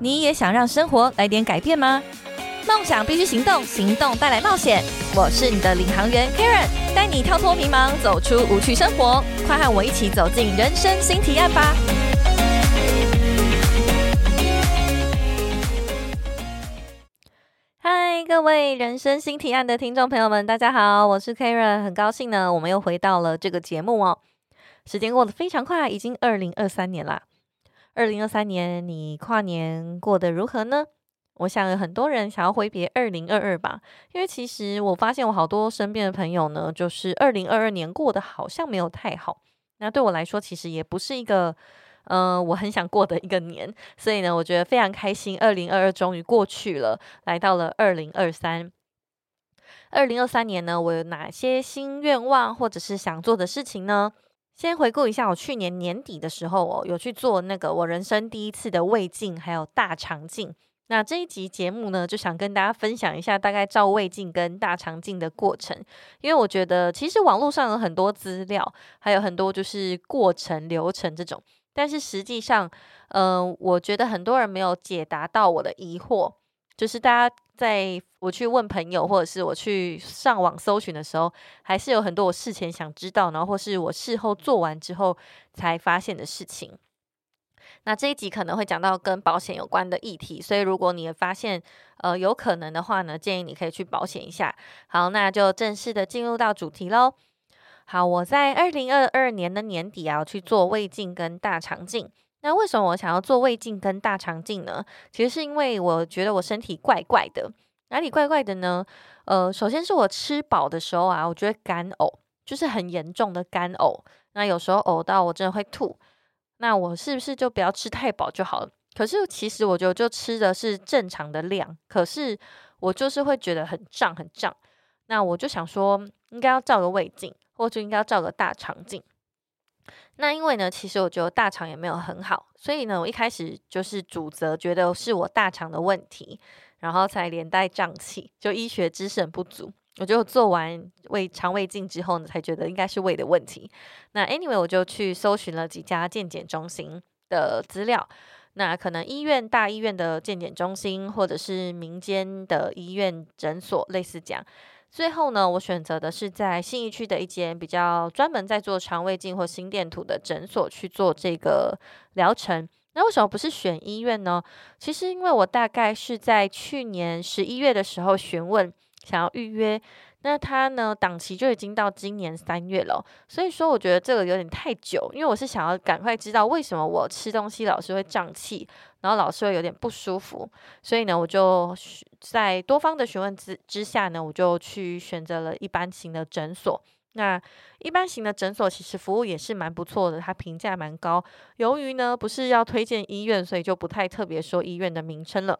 你也想让生活来点改变吗？梦想必须行动，行动带来冒险。我是你的领航员 Karen，带你跳脱迷茫，走出无趣生活。快和我一起走进人生新提案吧！嗨，各位人生新提案的听众朋友们，大家好，我是 Karen，很高兴呢，我们又回到了这个节目哦。时间过得非常快，已经二零二三年了。二零二三年，你跨年过得如何呢？我想有很多人想要挥别二零二二吧，因为其实我发现我好多身边的朋友呢，就是二零二二年过得好像没有太好。那对我来说，其实也不是一个，呃，我很想过的一个年。所以呢，我觉得非常开心，二零二二终于过去了，来到了二零二三。二零二三年呢，我有哪些新愿望或者是想做的事情呢？先回顾一下，我去年年底的时候哦，有去做那个我人生第一次的胃镜，还有大肠镜。那这一集节目呢，就想跟大家分享一下大概照胃镜跟大肠镜的过程，因为我觉得其实网络上有很多资料，还有很多就是过程流程这种，但是实际上，嗯，我觉得很多人没有解答到我的疑惑。就是大家在我去问朋友，或者是我去上网搜寻的时候，还是有很多我事前想知道，然后或是我事后做完之后才发现的事情。那这一集可能会讲到跟保险有关的议题，所以如果你也发现呃有可能的话呢，建议你可以去保险一下。好，那就正式的进入到主题喽。好，我在二零二二年的年底啊去做胃镜跟大肠镜。那为什么我想要做胃镜跟大肠镜呢？其实是因为我觉得我身体怪怪的，哪里怪怪的呢？呃，首先是我吃饱的时候啊，我觉得干呕，就是很严重的干呕。那有时候呕到我真的会吐。那我是不是就不要吃太饱就好了？可是其实我觉得就吃的是正常的量，可是我就是会觉得很胀很胀。那我就想说，应该要照个胃镜，或者应该要照个大肠镜。那因为呢，其实我觉得大肠也没有很好，所以呢，我一开始就是主责觉得是我大肠的问题，然后才连带胀气，就医学知识不足。我就做完胃肠胃镜之后呢，才觉得应该是胃的问题。那 anyway，我就去搜寻了几家健检中心的资料，那可能医院大医院的健检中心，或者是民间的医院诊所，类似这样。最后呢，我选择的是在信义区的一间比较专门在做肠胃镜或心电图的诊所去做这个疗程。那为什么不是选医院呢？其实因为我大概是在去年十一月的时候询问，想要预约。那他呢？档期就已经到今年三月了，所以说我觉得这个有点太久，因为我是想要赶快知道为什么我吃东西老是会胀气，然后老是会有点不舒服，所以呢，我就在多方的询问之之下呢，我就去选择了一般型的诊所。那一般型的诊所其实服务也是蛮不错的，它评价蛮高。由于呢不是要推荐医院，所以就不太特别说医院的名称了。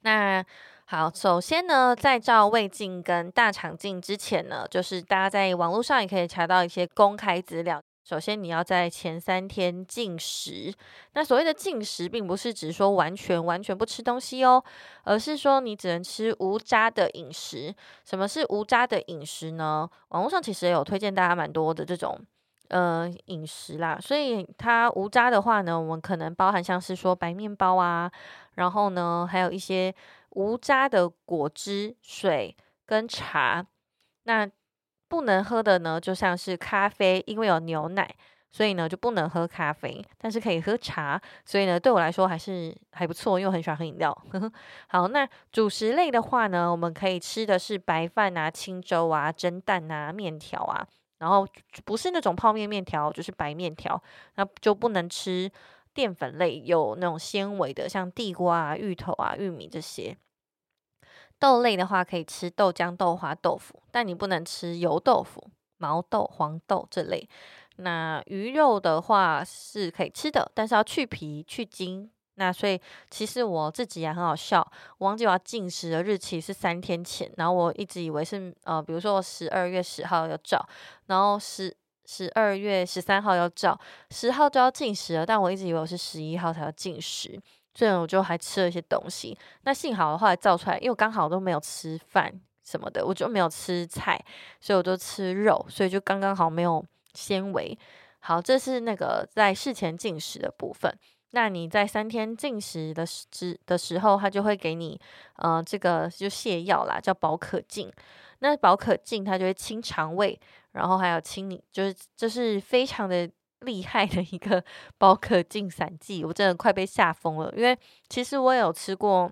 那好，首先呢，在照胃镜跟大肠镜之前呢，就是大家在网络上也可以查到一些公开资料。首先，你要在前三天禁食。那所谓的禁食，并不是指说完全完全不吃东西哦，而是说你只能吃无渣的饮食。什么是无渣的饮食呢？网络上其实也有推荐大家蛮多的这种呃饮食啦。所以它无渣的话呢，我们可能包含像是说白面包啊，然后呢，还有一些。无渣的果汁、水跟茶，那不能喝的呢，就像是咖啡，因为有牛奶，所以呢就不能喝咖啡，但是可以喝茶，所以呢对我来说还是还不错，因为我很喜欢喝饮料。好，那主食类的话呢，我们可以吃的是白饭啊、清粥啊、蒸蛋啊、面条啊，然后不是那种泡面面条，就是白面条，那就不能吃淀粉类有那种纤维的，像地瓜啊、芋头啊、玉米这些。豆类的话，可以吃豆浆、豆花、豆腐，但你不能吃油豆腐、毛豆、黄豆这类。那鱼肉的话是可以吃的，但是要去皮、去筋。那所以其实我自己也很好笑，我忘记我要进食的日期是三天前，然后我一直以为是呃，比如说我十二月十号要照，然后十十二月十三号要照，十号就要进食了，但我一直以为我是十一号才要进食。所以我就还吃了一些东西，那幸好的话照出来，因为我刚好都没有吃饭什么的，我就没有吃菜，所以我就吃肉，所以就刚刚好没有纤维。好，这是那个在事前进食的部分。那你在三天禁食的时的时候，他就会给你呃这个就泻药啦，叫保可净。那保可净它就会清肠胃，然后还有清你，就是这是非常的厉害的一个保可净散剂，我真的快被吓疯了。因为其实我有吃过，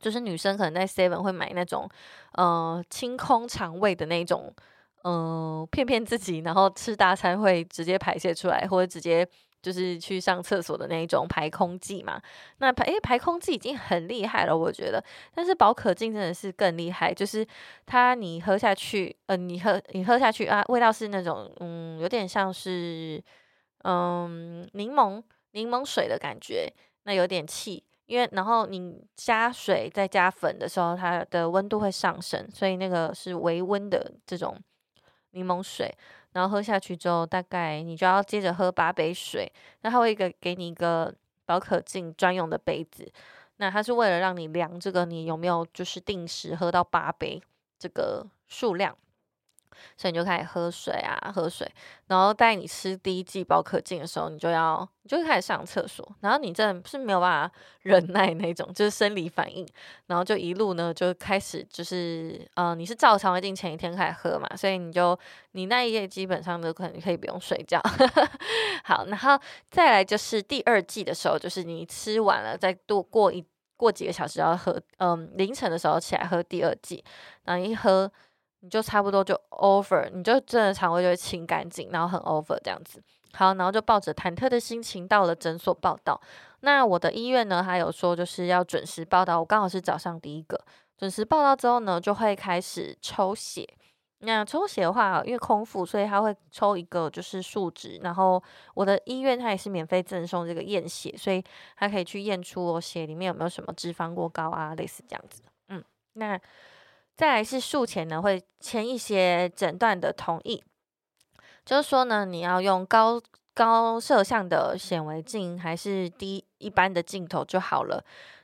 就是女生可能在 Seven 会买那种呃清空肠胃的那种，嗯，骗骗自己，然后吃大餐会直接排泄出来，或者直接。就是去上厕所的那种排空剂嘛，那排诶排空剂已经很厉害了，我觉得。但是保可净真的是更厉害，就是它你喝下去，呃，你喝你喝下去啊，味道是那种嗯，有点像是嗯柠檬柠檬水的感觉，那有点气，因为然后你加水再加粉的时候，它的温度会上升，所以那个是微温的这种柠檬水。然后喝下去之后，大概你就要接着喝八杯水。那它会一个给你一个宝可净专用的杯子，那它是为了让你量这个你有没有就是定时喝到八杯这个数量。所以你就开始喝水啊，喝水。然后在你吃第一剂保可净的时候，你就要你就开始上厕所。然后你真的是没有办法 忍耐那种，就是生理反应。然后就一路呢就开始就是呃，你是照常胃镜前一天开始喝嘛，所以你就你那一夜基本上都可能可以不用睡觉。好，然后再来就是第二剂的时候，就是你吃完了再度过一过几个小时要喝，嗯，凌晨的时候起来喝第二剂，然后一喝。你就差不多就 over，你就真的肠胃就会清干净，然后很 over 这样子。好，然后就抱着忐忑的心情到了诊所报道。那我的医院呢，还有说就是要准时报道，我刚好是早上第一个。准时报道之后呢，就会开始抽血。那抽血的话，因为空腹，所以他会抽一个就是数值。然后我的医院它也是免费赠送这个验血，所以它可以去验出我血里面有没有什么脂肪过高啊，类似这样子。嗯，那。再来是术前呢，会签一些诊断的同意，就是说呢，你要用高高摄像的显微镜还是低一般的镜头就好了。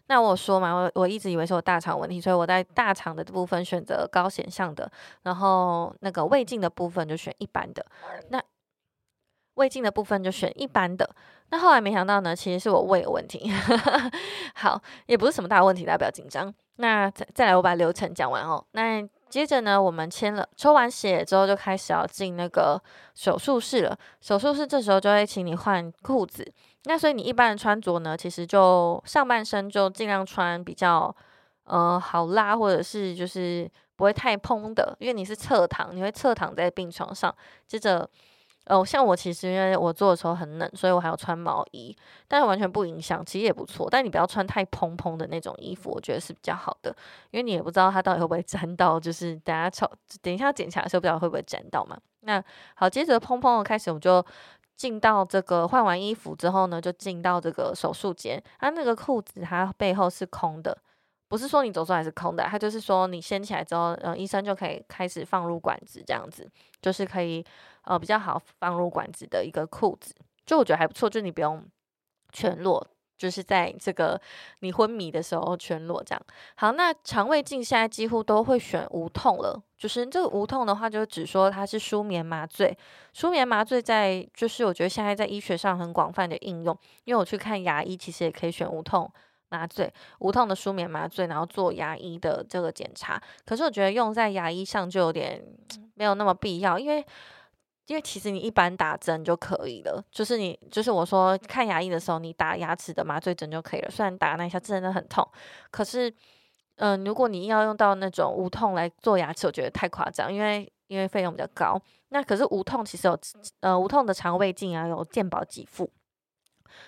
那我说嘛，我我一直以为是我大肠问题，所以我在大肠的部分选择高显像的，然后那个胃镜的部分就选一般的。那胃镜的部分就选一般的。那后来没想到呢，其实是我胃有问题。好，也不是什么大问题，大家不要紧张。那再再来，我把流程讲完哦。那接着呢，我们签了抽完血之后，就开始要进那个手术室了。手术室这时候就会请你换裤子。那所以你一般的穿着呢，其实就上半身就尽量穿比较呃好拉，或者是就是不会太蓬的，因为你是侧躺，你会侧躺在病床上。接着。哦，像我其实因为我做的时候很冷，所以我还要穿毛衣，但是完全不影响，其实也不错。但你不要穿太蓬蓬的那种衣服，我觉得是比较好的，因为你也不知道它到底会不会沾到，就是等下抽，等一下检查的时候不知道会不会沾到嘛。那好，接着蓬蓬的开始，我们就进到这个换完衣服之后呢，就进到这个手术间。它那个裤子它背后是空的，不是说你走出来是空的，它就是说你掀起来之后，嗯，医生就可以开始放入管子，这样子就是可以。呃，比较好放入管子的一个裤子，就我觉得还不错，就你不用全裸，就是在这个你昏迷的时候全裸这样。好，那肠胃镜现在几乎都会选无痛了，就是这个无痛的话，就只说它是舒眠麻醉。舒眠麻醉在就是我觉得现在在医学上很广泛的应用，因为我去看牙医，其实也可以选无痛麻醉，无痛的舒眠麻醉，然后做牙医的这个检查。可是我觉得用在牙医上就有点没有那么必要，因为。因为其实你一般打针就可以了，就是你就是我说看牙医的时候，你打牙齿的麻醉针就可以了。虽然打那一下真的很痛，可是，嗯，如果你要用到那种无痛来做牙齿，我觉得太夸张，因为因为费用比较高。那可是无痛其实有呃无痛的肠胃镜啊，有健保给付，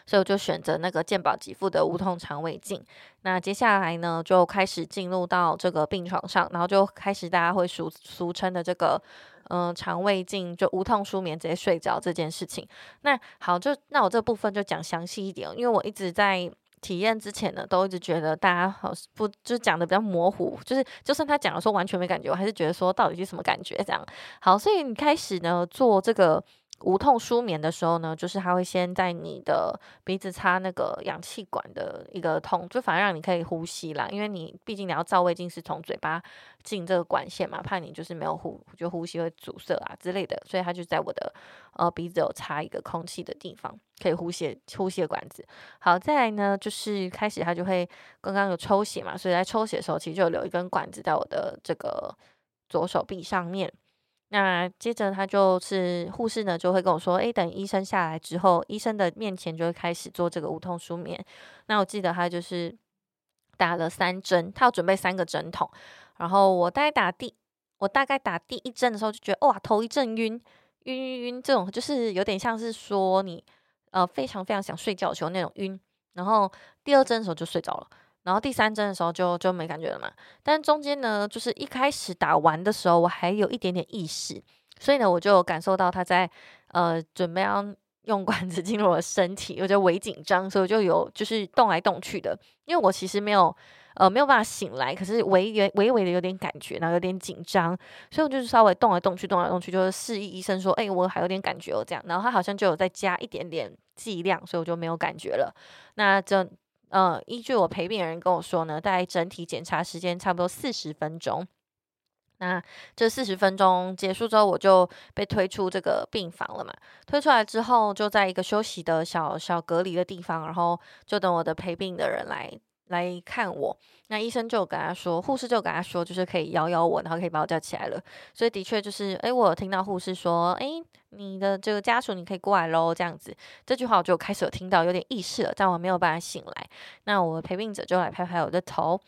所以我就选择那个健保给付的无痛肠胃镜。那接下来呢，就开始进入到这个病床上，然后就开始大家会俗俗称的这个。嗯，肠胃镜就无痛舒眠，直接睡着这件事情。那好，就那我这部分就讲详细一点，因为我一直在体验之前呢，都一直觉得大家好不就讲的比较模糊，就是就算他讲的说完全没感觉，我还是觉得说到底是什么感觉这样。好，所以你开始呢做这个无痛舒眠的时候呢，就是他会先在你的鼻子插那个氧气管的一个通，就反而让你可以呼吸啦。因为你毕竟你要照胃镜是从嘴巴进这个管线嘛，怕你就是没有呼，就呼吸会阻塞啊之类的，所以他就在我的呃鼻子有插一个空气的地方，可以呼吸呼吸的管子。好，再来呢，就是开始他就会刚刚有抽血嘛，所以在抽血的时候其实就留一根管子在我的这个左手臂上面。那接着他就是护士呢，就会跟我说：“诶，等医生下来之后，医生的面前就会开始做这个无痛舒眠。”那我记得他就是打了三针，他要准备三个针筒。然后我大概打第我大概打第一针的时候，就觉得哇，头一阵晕晕晕晕，这种就是有点像是说你呃非常非常想睡觉的时候那种晕。然后第二针的时候就睡着了。然后第三针的时候就就没感觉了嘛，但中间呢，就是一开始打完的时候，我还有一点点意识，所以呢，我就感受到他在呃准备要 用管子进入我的身体，我就微紧张，所以我就有就是动来动去的，因为我其实没有呃没有办法醒来，可是微微微微的有点感觉，然后有点紧张，所以我就是稍微动来动去，动来动去，就是示意医生说，哎，我还有点感觉哦。这样，然后他好像就有再加一点点剂量，所以我就没有感觉了，那这。呃，依据我陪病人跟我说呢，大概整体检查时间差不多四十分钟。那这四十分钟结束之后，我就被推出这个病房了嘛。推出来之后，就在一个休息的小小隔离的地方，然后就等我的陪病的人来。来看我，那医生就跟他说，护士就跟他说，就是可以摇摇我，然后可以把我叫起来了。所以的确就是，诶，我有听到护士说，诶，你的这个家属你可以过来喽，这样子。这句话我就开始有听到有点意识了，但我没有办法醒来。那我陪病者就来拍拍我的头，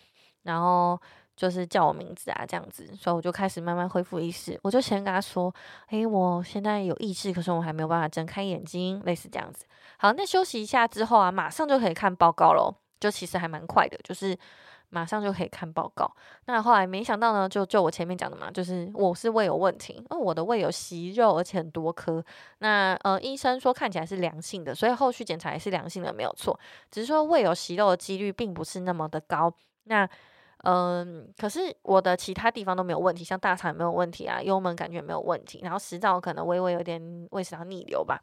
然后就是叫我名字啊，这样子。所以我就开始慢慢恢复意识。我就先跟他说，诶，我现在有意识，可是我还没有办法睁开眼睛，类似这样子。好，那休息一下之后啊，马上就可以看报告喽。就其实还蛮快的，就是马上就可以看报告。那后来没想到呢，就就我前面讲的嘛，就是我是胃有问题，哦，我的胃有息肉，而且很多颗。那呃，医生说看起来是良性的，所以后续检查也是良性的，没有错。只是说胃有息肉的几率并不是那么的高。那嗯，可是我的其他地方都没有问题，像大肠没有问题啊，幽门感觉没有问题，然后食道可能微微有点胃食道逆流吧，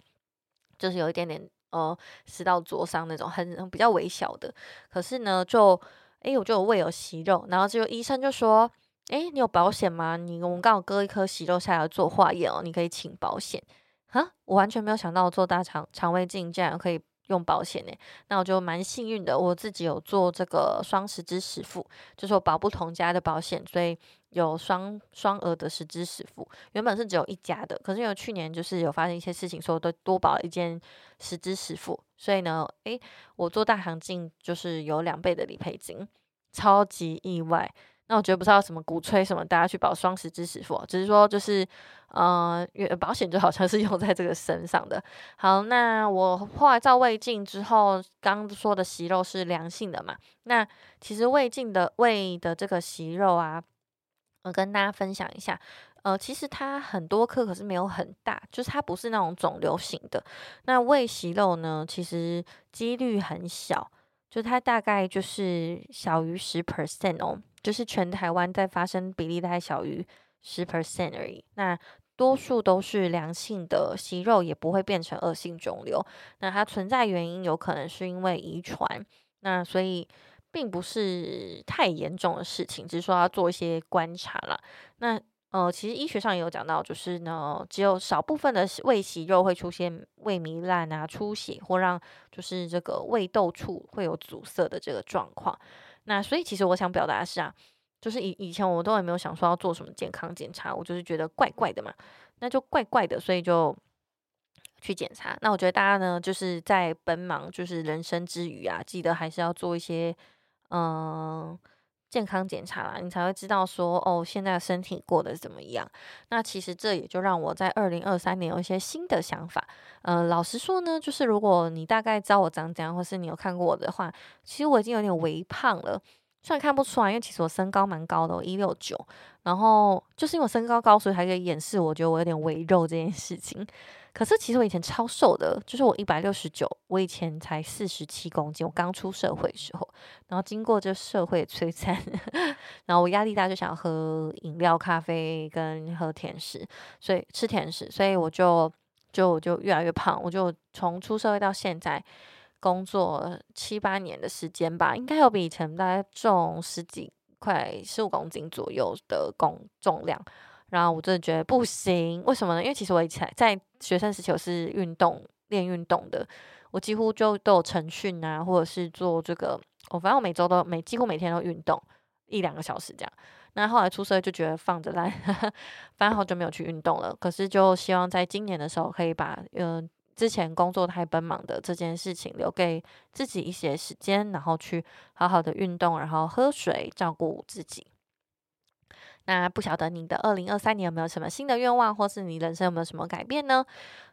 就是有一点点。呃，食道灼伤那种很比较微小的，可是呢，就诶，我就有胃有息肉，然后就医生就说，诶，你有保险吗？你我们刚好割一颗息肉下来做化验哦，你可以请保险。哈，我完全没有想到做大肠肠胃镜竟然可以。用保险呢，那我就蛮幸运的，我自己有做这个双十支十付，就是我保不同家的保险，所以有双双额的十支十付。原本是只有一家的，可是因为去年就是有发生一些事情，所以我都多保了一件十支十付，所以呢，诶，我做大行进就是有两倍的理赔金，超级意外。那我觉得不知道什么鼓吹什么大家去保双十支实付，只是说就是，呃，保险就好像是 用在这个身上的。好，那我后来照胃镜之后，刚说的息肉是良性的嘛？那其实胃镜的胃的这个息肉啊，我跟大家分享一下，呃，其实它很多颗，可是没有很大，就是它不是那种肿瘤型的。那胃息肉呢，其实几率很小，就它大概就是小于十 percent 哦。就是全台湾在发生比例大概小于十 percent 而已，那多数都是良性的息肉，也不会变成恶性肿瘤。那它存在原因有可能是因为遗传，那所以并不是太严重的事情，只是说要做一些观察了。那呃，其实医学上也有讲到，就是呢，只有少部分的胃息肉会出现胃糜烂啊、出血或让就是这个胃窦处会有阻塞的这个状况。那所以其实我想表达的是啊，就是以以前我都也没有想说要做什么健康检查，我就是觉得怪怪的嘛，那就怪怪的，所以就去检查。那我觉得大家呢，就是在奔忙就是人生之余啊，记得还是要做一些嗯健康检查啦，你才会知道说哦现在身体过得怎么样。那其实这也就让我在二零二三年有一些新的想法。呃，老实说呢，就是如果你大概知道我长怎样，或是你有看过我的话，其实我已经有点微胖了。虽然看不出来，因为其实我身高蛮高的，我一六九，然后就是因为我身高高，所以还可以掩饰我觉得我有点微肉这件事情。可是其实我以前超瘦的，就是我一百六十九，我以前才四十七公斤，我刚出社会的时候，然后经过这社会摧残，然后我压力大，就想喝饮料、咖啡跟喝甜食，所以吃甜食，所以我就。就就越来越胖。我就从出社会到现在工作七八年的时间吧，应该有比以前大概重十几块十五公斤左右的重重量。然后我真的觉得不行，为什么呢？因为其实我以前在学生时期我是运动练运动的，我几乎就都有晨训啊，或者是做这个，我反正我每周都每几乎每天都运动一两个小时这样。那后来出社会就觉得放着烂，反正好久没有去运动了。可是就希望在今年的时候可以把嗯之前工作太奔忙的这件事情留给自己一些时间，然后去好好的运动，然后喝水，照顾自己。那不晓得你的二零二三年有没有什么新的愿望，或是你人生有没有什么改变呢？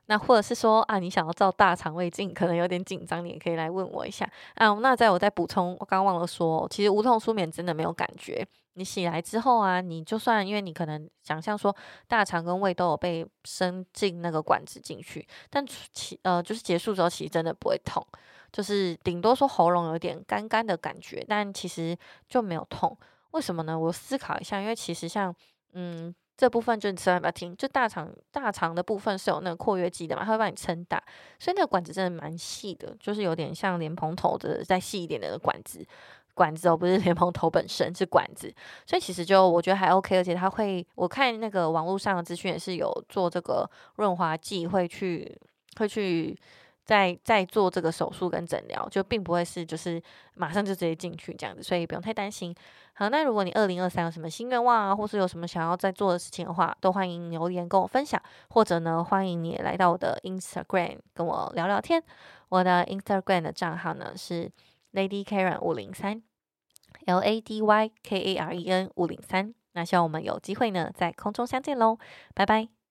那或者是说啊，你想要照大肠胃镜，可能有点紧张，你也可以来问我一下啊。那在我再补充，我刚忘了说，其实无痛舒眠真的没有感觉。你醒来之后啊，你就算因为你可能想象说大肠跟胃都有被伸进那个管子进去，但其呃就是结束之后，其实真的不会痛，就是顶多说喉咙有点干干的感觉，但其实就没有痛。为什么呢？我思考一下，因为其实像，嗯，这部分就你千万不要听，就大肠大肠的部分是有那个括约肌的嘛，它会帮你撑大，所以那个管子真的蛮细的，就是有点像莲蓬头的再细一点的管子，管子哦，不是 莲蓬头本身是管子，所以其实就我觉得还 OK，而且它会，我看那个网络上的资讯也是有做这个润滑剂，会去会去。再再做这个手术跟诊疗，就并不会是就是马上就直接进去这样子，所以不用太担心。好，那如果你二零二三有什么新愿望啊，或是有什么想要再做的事情的话，都欢迎留言跟我分享，或者呢，欢迎你来到我的 Instagram 跟我聊聊天。我的 Instagram 的账号呢是 Lady Karen 五零三，L A D Y K A R E N 五零三。那希望我们有机会呢在空中相见喽，拜拜。